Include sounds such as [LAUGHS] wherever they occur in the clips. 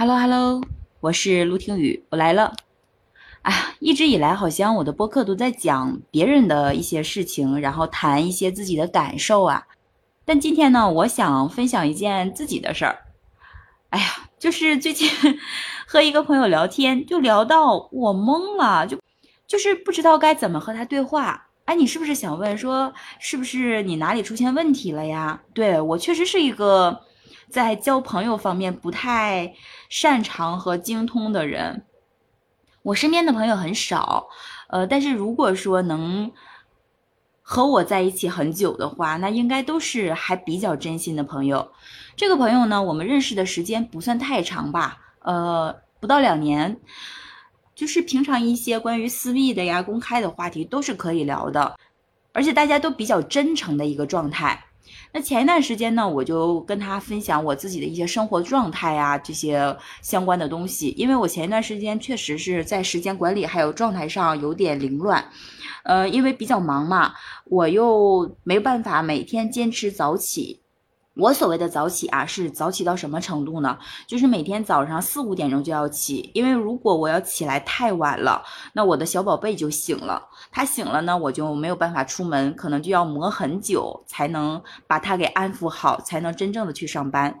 Hello Hello，我是陆听雨，我来了。哎，一直以来好像我的播客都在讲别人的一些事情，然后谈一些自己的感受啊。但今天呢，我想分享一件自己的事儿。哎呀，就是最近 [LAUGHS] 和一个朋友聊天，就聊到我懵了，就就是不知道该怎么和他对话。哎，你是不是想问说，是不是你哪里出现问题了呀？对我确实是一个。在交朋友方面不太擅长和精通的人，我身边的朋友很少，呃，但是如果说能和我在一起很久的话，那应该都是还比较真心的朋友。这个朋友呢，我们认识的时间不算太长吧，呃，不到两年，就是平常一些关于私密的呀、公开的话题都是可以聊的，而且大家都比较真诚的一个状态。那前一段时间呢，我就跟他分享我自己的一些生活状态啊，这些相关的东西。因为我前一段时间确实是在时间管理还有状态上有点凌乱，呃，因为比较忙嘛，我又没办法每天坚持早起。我所谓的早起啊，是早起到什么程度呢？就是每天早上四五点钟就要起，因为如果我要起来太晚了，那我的小宝贝就醒了。他醒了呢，我就没有办法出门，可能就要磨很久才能把他给安抚好，才能真正的去上班。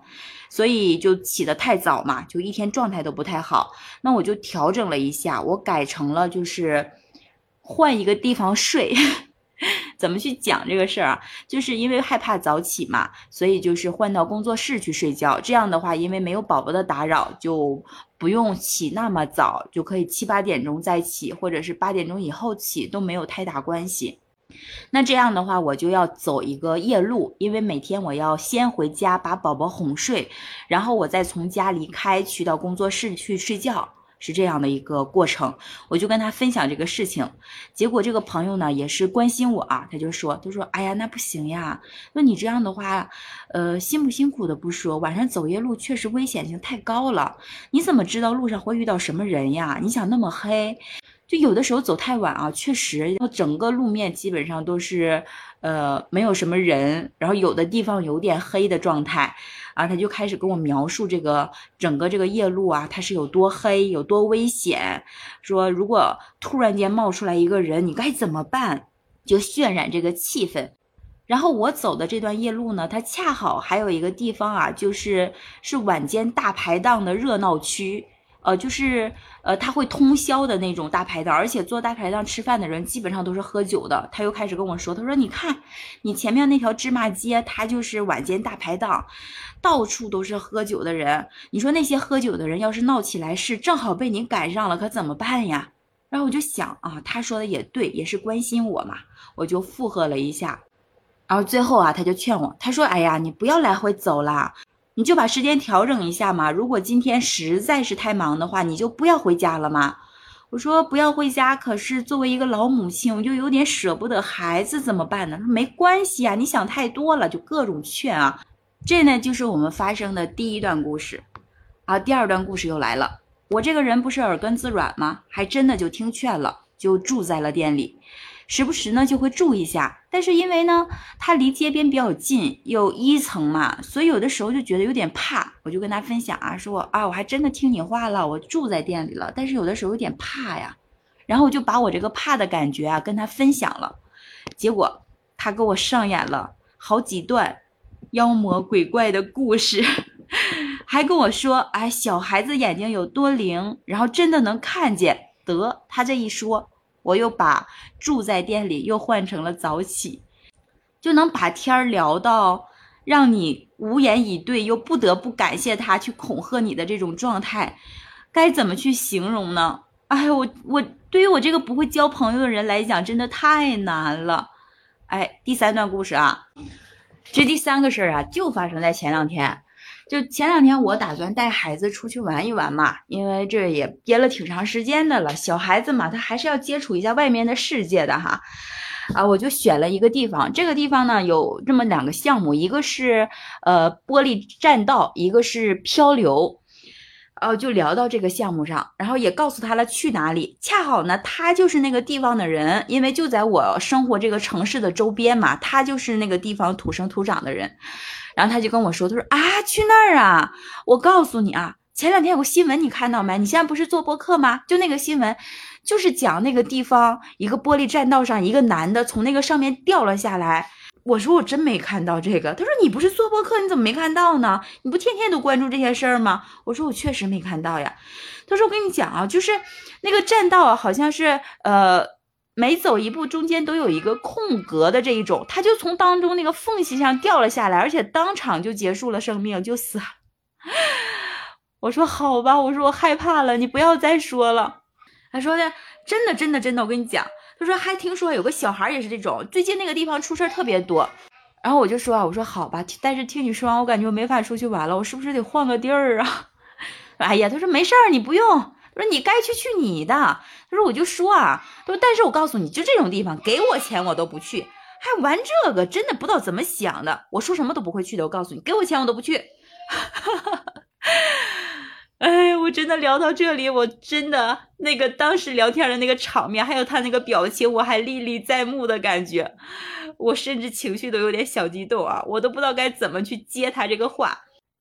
所以就起得太早嘛，就一天状态都不太好。那我就调整了一下，我改成了就是换一个地方睡。怎么去讲这个事儿啊？就是因为害怕早起嘛，所以就是换到工作室去睡觉。这样的话，因为没有宝宝的打扰，就不用起那么早，就可以七八点钟再起，或者是八点钟以后起都没有太大关系。那这样的话，我就要走一个夜路，因为每天我要先回家把宝宝哄睡，然后我再从家离开去到工作室去睡觉。是这样的一个过程，我就跟他分享这个事情，结果这个朋友呢也是关心我啊，他就说，他说，哎呀，那不行呀，那你这样的话，呃，辛不辛苦的不说，晚上走夜路确实危险性太高了，你怎么知道路上会遇到什么人呀？你想那么黑，就有的时候走太晚啊，确实，整个路面基本上都是，呃，没有什么人，然后有的地方有点黑的状态。啊，他就开始跟我描述这个整个这个夜路啊，它是有多黑，有多危险。说如果突然间冒出来一个人，你该怎么办？就渲染这个气氛。然后我走的这段夜路呢，它恰好还有一个地方啊，就是是晚间大排档的热闹区。呃，就是呃，他会通宵的那种大排档，而且做大排档吃饭的人基本上都是喝酒的。他又开始跟我说，他说：“你看，你前面那条芝麻街，它就是晚间大排档，到处都是喝酒的人。你说那些喝酒的人要是闹起来事，正好被你赶上了，可怎么办呀？”然后我就想啊，他说的也对，也是关心我嘛，我就附和了一下。然后最后啊，他就劝我，他说：“哎呀，你不要来回走了。”你就把时间调整一下嘛。如果今天实在是太忙的话，你就不要回家了嘛。我说不要回家，可是作为一个老母亲，我就有点舍不得孩子，怎么办呢？没关系啊，你想太多了，就各种劝啊。这呢，就是我们发生的第一段故事。啊，第二段故事又来了。我这个人不是耳根子软吗？还真的就听劝了，就住在了店里。时不时呢就会住一下，但是因为呢它离街边比较近，有一层嘛，所以有的时候就觉得有点怕。我就跟他分享啊，说啊我还真的听你话了，我住在店里了，但是有的时候有点怕呀。然后我就把我这个怕的感觉啊跟他分享了，结果他给我上演了好几段妖魔鬼怪的故事，[LAUGHS] 还跟我说哎小孩子眼睛有多灵，然后真的能看见。得他这一说。我又把住在店里又换成了早起，就能把天聊到让你无言以对，又不得不感谢他去恐吓你的这种状态，该怎么去形容呢？哎，我我对于我这个不会交朋友的人来讲，真的太难了。哎，第三段故事啊，这第三个事儿啊，就发生在前两天。就前两天，我打算带孩子出去玩一玩嘛，因为这也憋了挺长时间的了。小孩子嘛，他还是要接触一下外面的世界的哈。啊，我就选了一个地方，这个地方呢有这么两个项目，一个是呃玻璃栈道，一个是漂流。呃，就聊到这个项目上，然后也告诉他了去哪里。恰好呢，他就是那个地方的人，因为就在我生活这个城市的周边嘛，他就是那个地方土生土长的人。然后他就跟我说：“他说啊，去那儿啊！我告诉你啊，前两天有个新闻，你看到没？你现在不是做播客吗？就那个新闻，就是讲那个地方一个玻璃栈道上，一个男的从那个上面掉了下来。我说我真没看到这个。他说你不是做播客，你怎么没看到呢？你不天天都关注这些事儿吗？我说我确实没看到呀。他说我跟你讲啊，就是那个栈道好像是呃每走一步中间都有一个空格的这一种，他就从当中那个缝隙上掉了下来，而且当场就结束了生命，就死了。[LAUGHS] 我说好吧，我说我害怕了，你不要再说了。他说的真的真的真的，我跟你讲，他说还听说有个小孩也是这种，最近那个地方出事特别多。然后我就说啊，我说好吧，但是听你说完，我感觉我没法出去玩了，我是不是得换个地儿啊？[LAUGHS] 哎呀，他说没事儿，你不用。他说你该去去你的。他说我就说啊，他说但是我告诉你就这种地方，给我钱我都不去，还玩这个，真的不知道怎么想的。我说什么都不会去的，我告诉你，给我钱我都不去。哈哈哈我真的聊到这里，我真的那个当时聊天的那个场面，还有他那个表情，我还历历在目的感觉，我甚至情绪都有点小激动啊，我都不知道该怎么去接他这个话。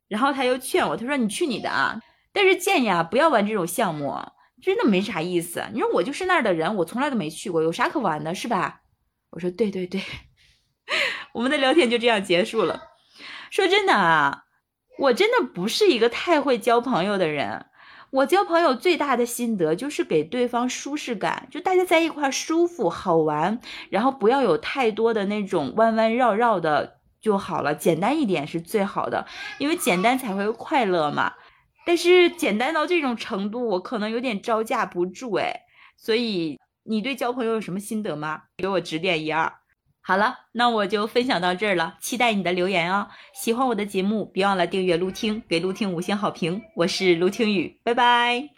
然后他又劝我，他说你去你的啊，但是建议啊不要玩这种项目，真的没啥意思。你说我就是那儿的人，我从来都没去过，有啥可玩的，是吧？我说对对对，[LAUGHS] 我们的聊天就这样结束了。说真的啊。我真的不是一个太会交朋友的人，我交朋友最大的心得就是给对方舒适感，就大家在一块舒服好玩，然后不要有太多的那种弯弯绕绕的就好了，简单一点是最好的，因为简单才会快乐嘛。但是简单到这种程度，我可能有点招架不住哎，所以你对交朋友有什么心得吗？给我指点一二。好了，那我就分享到这儿了，期待你的留言哦。喜欢我的节目，别忘了订阅陆听，给陆听五星好评。我是陆听雨，拜拜。